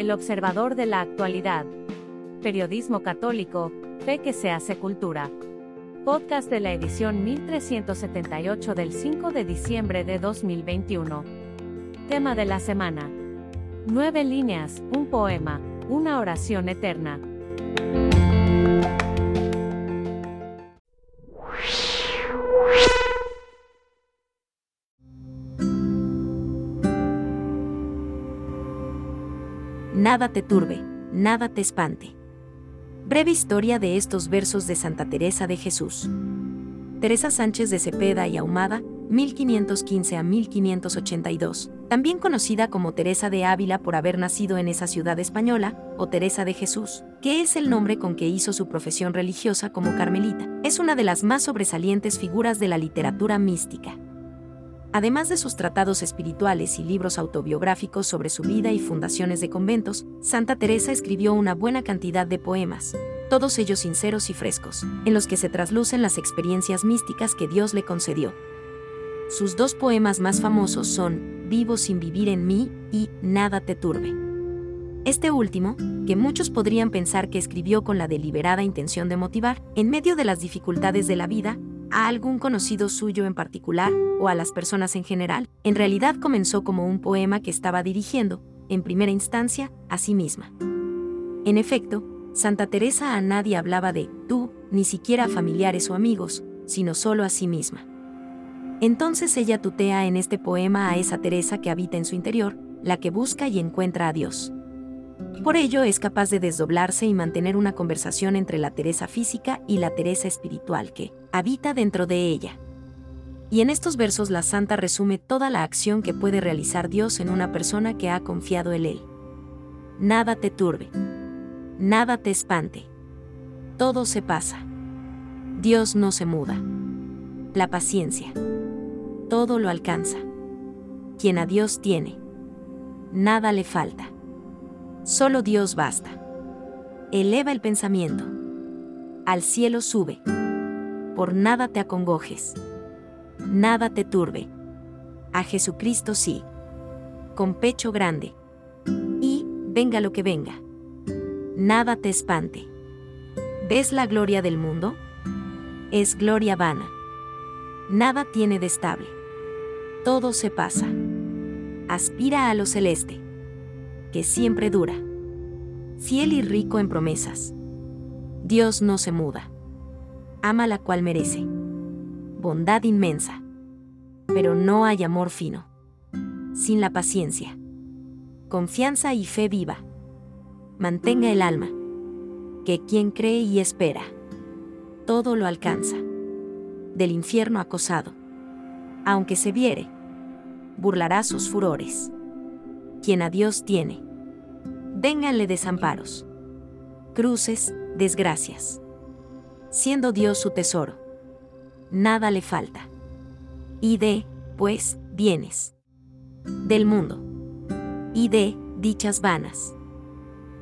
El observador de la actualidad. Periodismo católico, fe que se hace cultura. Podcast de la edición 1378 del 5 de diciembre de 2021. Tema de la semana. Nueve líneas, un poema, una oración eterna. Nada te turbe, nada te espante. Breve historia de estos versos de Santa Teresa de Jesús. Teresa Sánchez de Cepeda y Ahumada, 1515 a 1582, también conocida como Teresa de Ávila por haber nacido en esa ciudad española, o Teresa de Jesús, que es el nombre con que hizo su profesión religiosa como carmelita, es una de las más sobresalientes figuras de la literatura mística. Además de sus tratados espirituales y libros autobiográficos sobre su vida y fundaciones de conventos, Santa Teresa escribió una buena cantidad de poemas, todos ellos sinceros y frescos, en los que se traslucen las experiencias místicas que Dios le concedió. Sus dos poemas más famosos son Vivo sin vivir en mí y Nada te turbe. Este último, que muchos podrían pensar que escribió con la deliberada intención de motivar, en medio de las dificultades de la vida, a algún conocido suyo en particular o a las personas en general, en realidad comenzó como un poema que estaba dirigiendo, en primera instancia, a sí misma. En efecto, Santa Teresa a nadie hablaba de tú, ni siquiera a familiares o amigos, sino solo a sí misma. Entonces ella tutea en este poema a esa Teresa que habita en su interior, la que busca y encuentra a Dios. Por ello es capaz de desdoblarse y mantener una conversación entre la Teresa física y la Teresa espiritual que habita dentro de ella. Y en estos versos la santa resume toda la acción que puede realizar Dios en una persona que ha confiado en Él. Nada te turbe. Nada te espante. Todo se pasa. Dios no se muda. La paciencia. Todo lo alcanza. Quien a Dios tiene. Nada le falta. Solo Dios basta. Eleva el pensamiento. Al cielo sube. Por nada te acongojes. Nada te turbe. A Jesucristo sí. Con pecho grande. Y, venga lo que venga. Nada te espante. ¿Ves la gloria del mundo? Es gloria vana. Nada tiene de estable. Todo se pasa. Aspira a lo celeste que siempre dura. Fiel y rico en promesas. Dios no se muda. Ama la cual merece. Bondad inmensa. Pero no hay amor fino. Sin la paciencia. Confianza y fe viva. Mantenga el alma. Que quien cree y espera. Todo lo alcanza. Del infierno acosado. Aunque se viere. Burlará sus furores quien a Dios tiene. Vénganle desamparos, cruces, desgracias. Siendo Dios su tesoro, nada le falta. Y de, pues, bienes del mundo. Y de, dichas vanas.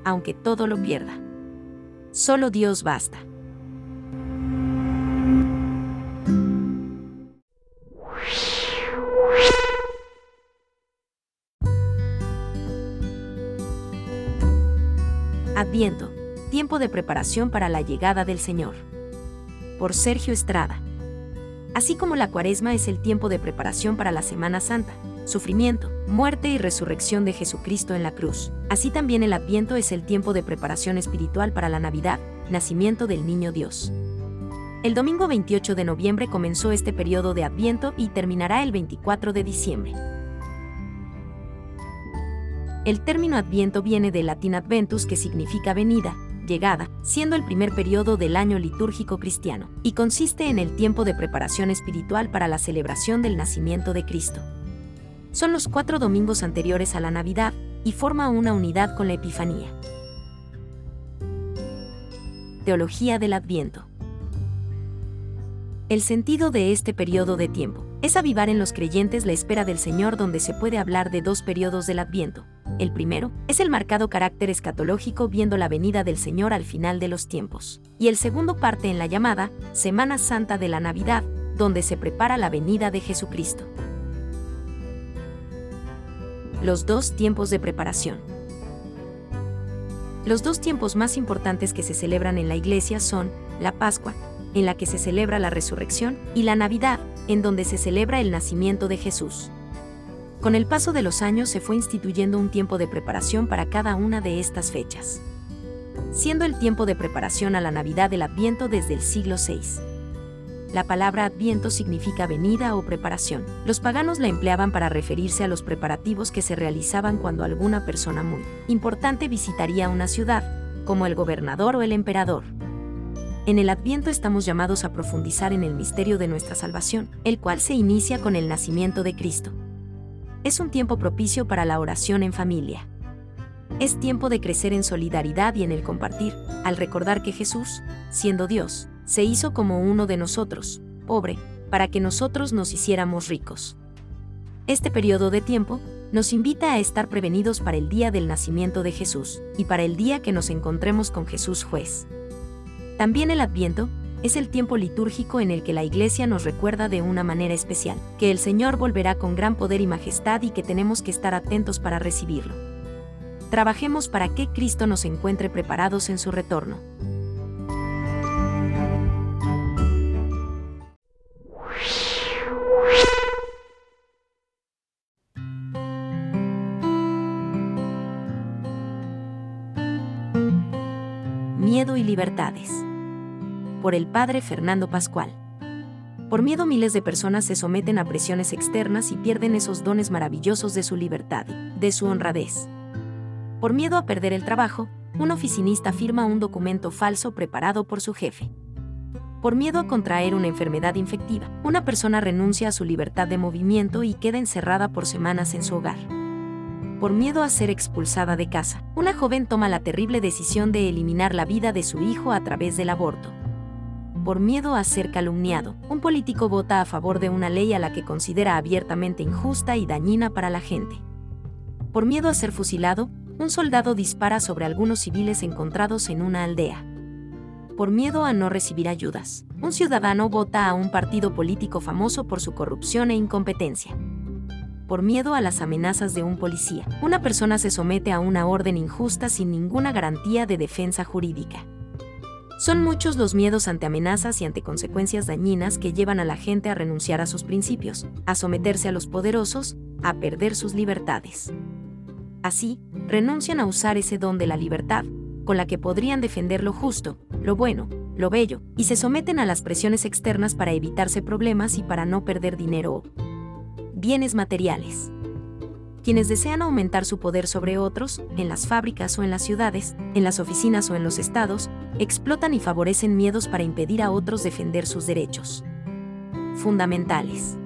Aunque todo lo pierda. Solo Dios basta. Adviento, tiempo de preparación para la llegada del Señor. Por Sergio Estrada. Así como la cuaresma es el tiempo de preparación para la Semana Santa, sufrimiento, muerte y resurrección de Jesucristo en la cruz, así también el Adviento es el tiempo de preparación espiritual para la Navidad, nacimiento del Niño Dios. El domingo 28 de noviembre comenzó este periodo de Adviento y terminará el 24 de diciembre. El término Adviento viene del latín adventus que significa venida, llegada, siendo el primer periodo del año litúrgico cristiano, y consiste en el tiempo de preparación espiritual para la celebración del nacimiento de Cristo. Son los cuatro domingos anteriores a la Navidad, y forma una unidad con la Epifanía. Teología del Adviento. El sentido de este periodo de tiempo es avivar en los creyentes la espera del Señor donde se puede hablar de dos periodos del Adviento, el primero es el marcado carácter escatológico viendo la venida del Señor al final de los tiempos. Y el segundo parte en la llamada Semana Santa de la Navidad, donde se prepara la venida de Jesucristo. Los dos tiempos de preparación. Los dos tiempos más importantes que se celebran en la iglesia son la Pascua, en la que se celebra la resurrección, y la Navidad, en donde se celebra el nacimiento de Jesús. Con el paso de los años se fue instituyendo un tiempo de preparación para cada una de estas fechas, siendo el tiempo de preparación a la Navidad del Adviento desde el siglo VI. La palabra adviento significa venida o preparación. Los paganos la empleaban para referirse a los preparativos que se realizaban cuando alguna persona muy importante visitaría una ciudad, como el gobernador o el emperador. En el Adviento estamos llamados a profundizar en el misterio de nuestra salvación, el cual se inicia con el nacimiento de Cristo. Es un tiempo propicio para la oración en familia. Es tiempo de crecer en solidaridad y en el compartir, al recordar que Jesús, siendo Dios, se hizo como uno de nosotros, pobre, para que nosotros nos hiciéramos ricos. Este periodo de tiempo nos invita a estar prevenidos para el día del nacimiento de Jesús y para el día que nos encontremos con Jesús juez. También el Adviento es el tiempo litúrgico en el que la Iglesia nos recuerda de una manera especial que el Señor volverá con gran poder y majestad y que tenemos que estar atentos para recibirlo. Trabajemos para que Cristo nos encuentre preparados en su retorno. Miedo y libertades por el padre Fernando Pascual. Por miedo miles de personas se someten a presiones externas y pierden esos dones maravillosos de su libertad, de su honradez. Por miedo a perder el trabajo, un oficinista firma un documento falso preparado por su jefe. Por miedo a contraer una enfermedad infectiva, una persona renuncia a su libertad de movimiento y queda encerrada por semanas en su hogar. Por miedo a ser expulsada de casa, una joven toma la terrible decisión de eliminar la vida de su hijo a través del aborto por miedo a ser calumniado, un político vota a favor de una ley a la que considera abiertamente injusta y dañina para la gente. Por miedo a ser fusilado, un soldado dispara sobre algunos civiles encontrados en una aldea. Por miedo a no recibir ayudas, un ciudadano vota a un partido político famoso por su corrupción e incompetencia. Por miedo a las amenazas de un policía, una persona se somete a una orden injusta sin ninguna garantía de defensa jurídica. Son muchos los miedos ante amenazas y ante consecuencias dañinas que llevan a la gente a renunciar a sus principios, a someterse a los poderosos, a perder sus libertades. Así, renuncian a usar ese don de la libertad, con la que podrían defender lo justo, lo bueno, lo bello, y se someten a las presiones externas para evitarse problemas y para no perder dinero o bienes materiales quienes desean aumentar su poder sobre otros, en las fábricas o en las ciudades, en las oficinas o en los estados, explotan y favorecen miedos para impedir a otros defender sus derechos. Fundamentales.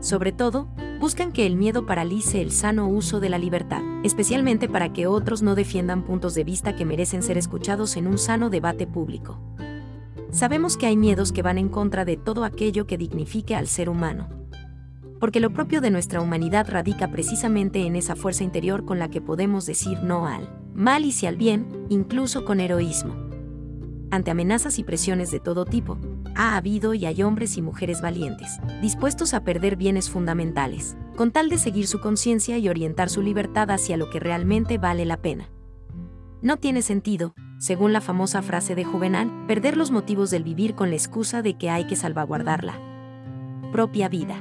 Sobre todo, buscan que el miedo paralice el sano uso de la libertad, especialmente para que otros no defiendan puntos de vista que merecen ser escuchados en un sano debate público. Sabemos que hay miedos que van en contra de todo aquello que dignifique al ser humano porque lo propio de nuestra humanidad radica precisamente en esa fuerza interior con la que podemos decir no al mal y sí al bien, incluso con heroísmo. Ante amenazas y presiones de todo tipo, ha habido y hay hombres y mujeres valientes, dispuestos a perder bienes fundamentales, con tal de seguir su conciencia y orientar su libertad hacia lo que realmente vale la pena. No tiene sentido, según la famosa frase de Juvenal, perder los motivos del vivir con la excusa de que hay que salvaguardar la propia vida.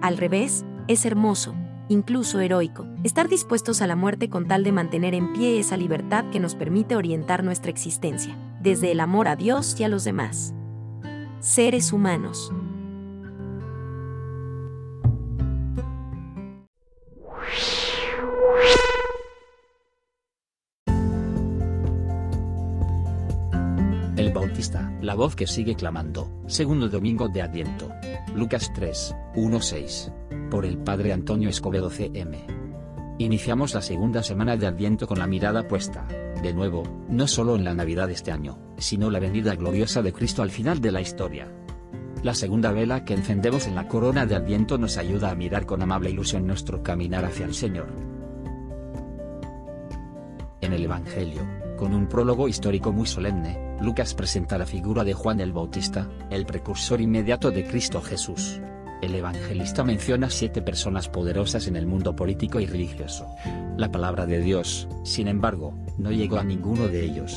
Al revés, es hermoso, incluso heroico, estar dispuestos a la muerte con tal de mantener en pie esa libertad que nos permite orientar nuestra existencia, desde el amor a Dios y a los demás. Seres humanos. El Bautista, la voz que sigue clamando, segundo domingo de Adviento. Lucas 3, 1-6. Por el Padre Antonio Escobedo CM. Iniciamos la segunda semana de Adviento con la mirada puesta, de nuevo, no solo en la Navidad de este año, sino la venida gloriosa de Cristo al final de la historia. La segunda vela que encendemos en la corona de Adviento nos ayuda a mirar con amable ilusión nuestro caminar hacia el Señor. En el Evangelio, con un prólogo histórico muy solemne, Lucas presenta la figura de Juan el Bautista, el precursor inmediato de Cristo Jesús. El evangelista menciona siete personas poderosas en el mundo político y religioso. La palabra de Dios, sin embargo, no llegó a ninguno de ellos.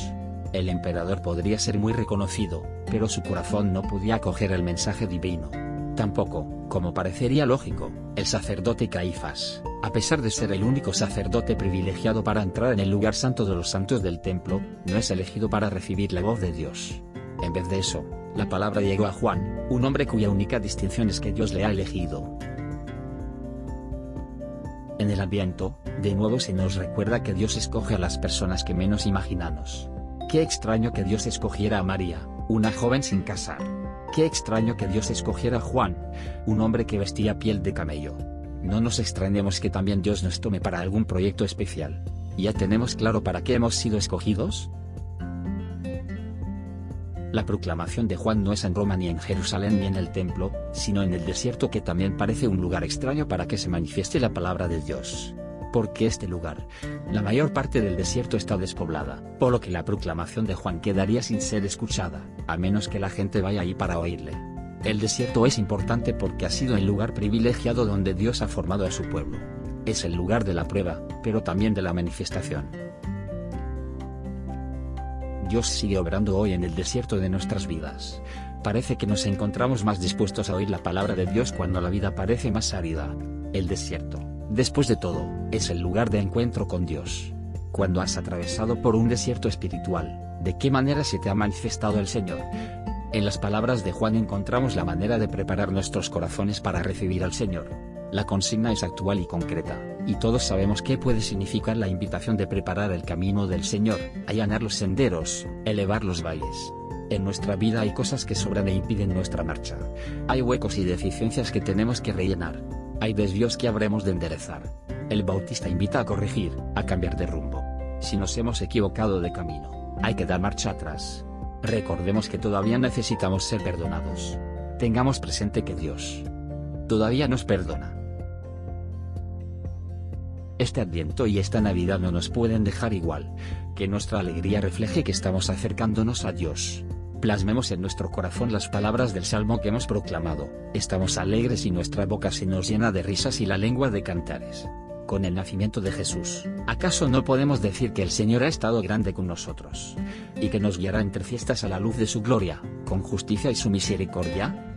El emperador podría ser muy reconocido, pero su corazón no podía acoger el mensaje divino. Tampoco, como parecería lógico, el sacerdote Caifás, a pesar de ser el único sacerdote privilegiado para entrar en el lugar santo de los santos del templo, no es elegido para recibir la voz de Dios. En vez de eso, la palabra llegó a Juan, un hombre cuya única distinción es que Dios le ha elegido. En el Adviento, de nuevo se nos recuerda que Dios escoge a las personas que menos imaginamos. Qué extraño que Dios escogiera a María, una joven sin casar. Qué extraño que Dios escogiera a Juan, un hombre que vestía piel de camello. No nos extrañemos que también Dios nos tome para algún proyecto especial. ¿Ya tenemos claro para qué hemos sido escogidos? La proclamación de Juan no es en Roma ni en Jerusalén ni en el templo, sino en el desierto que también parece un lugar extraño para que se manifieste la palabra de Dios. Porque este lugar, la mayor parte del desierto está despoblada, por lo que la proclamación de Juan quedaría sin ser escuchada, a menos que la gente vaya ahí para oírle. El desierto es importante porque ha sido el lugar privilegiado donde Dios ha formado a su pueblo. Es el lugar de la prueba, pero también de la manifestación. Dios sigue obrando hoy en el desierto de nuestras vidas. Parece que nos encontramos más dispuestos a oír la palabra de Dios cuando la vida parece más árida. El desierto, después de todo, es el lugar de encuentro con Dios. Cuando has atravesado por un desierto espiritual, ¿de qué manera se te ha manifestado el Señor? En las palabras de Juan encontramos la manera de preparar nuestros corazones para recibir al Señor. La consigna es actual y concreta, y todos sabemos qué puede significar la invitación de preparar el camino del Señor, allanar los senderos, elevar los valles. En nuestra vida hay cosas que sobran e impiden nuestra marcha. Hay huecos y deficiencias que tenemos que rellenar. Hay desvíos que habremos de enderezar. El Bautista invita a corregir, a cambiar de rumbo. Si nos hemos equivocado de camino, hay que dar marcha atrás. Recordemos que todavía necesitamos ser perdonados. Tengamos presente que Dios todavía nos perdona. Este Adviento y esta Navidad no nos pueden dejar igual, que nuestra alegría refleje que estamos acercándonos a Dios. Plasmemos en nuestro corazón las palabras del Salmo que hemos proclamado, estamos alegres y nuestra boca se nos llena de risas y la lengua de cantares. Con el nacimiento de Jesús, ¿acaso no podemos decir que el Señor ha estado grande con nosotros? Y que nos guiará entre fiestas a la luz de su gloria, con justicia y su misericordia?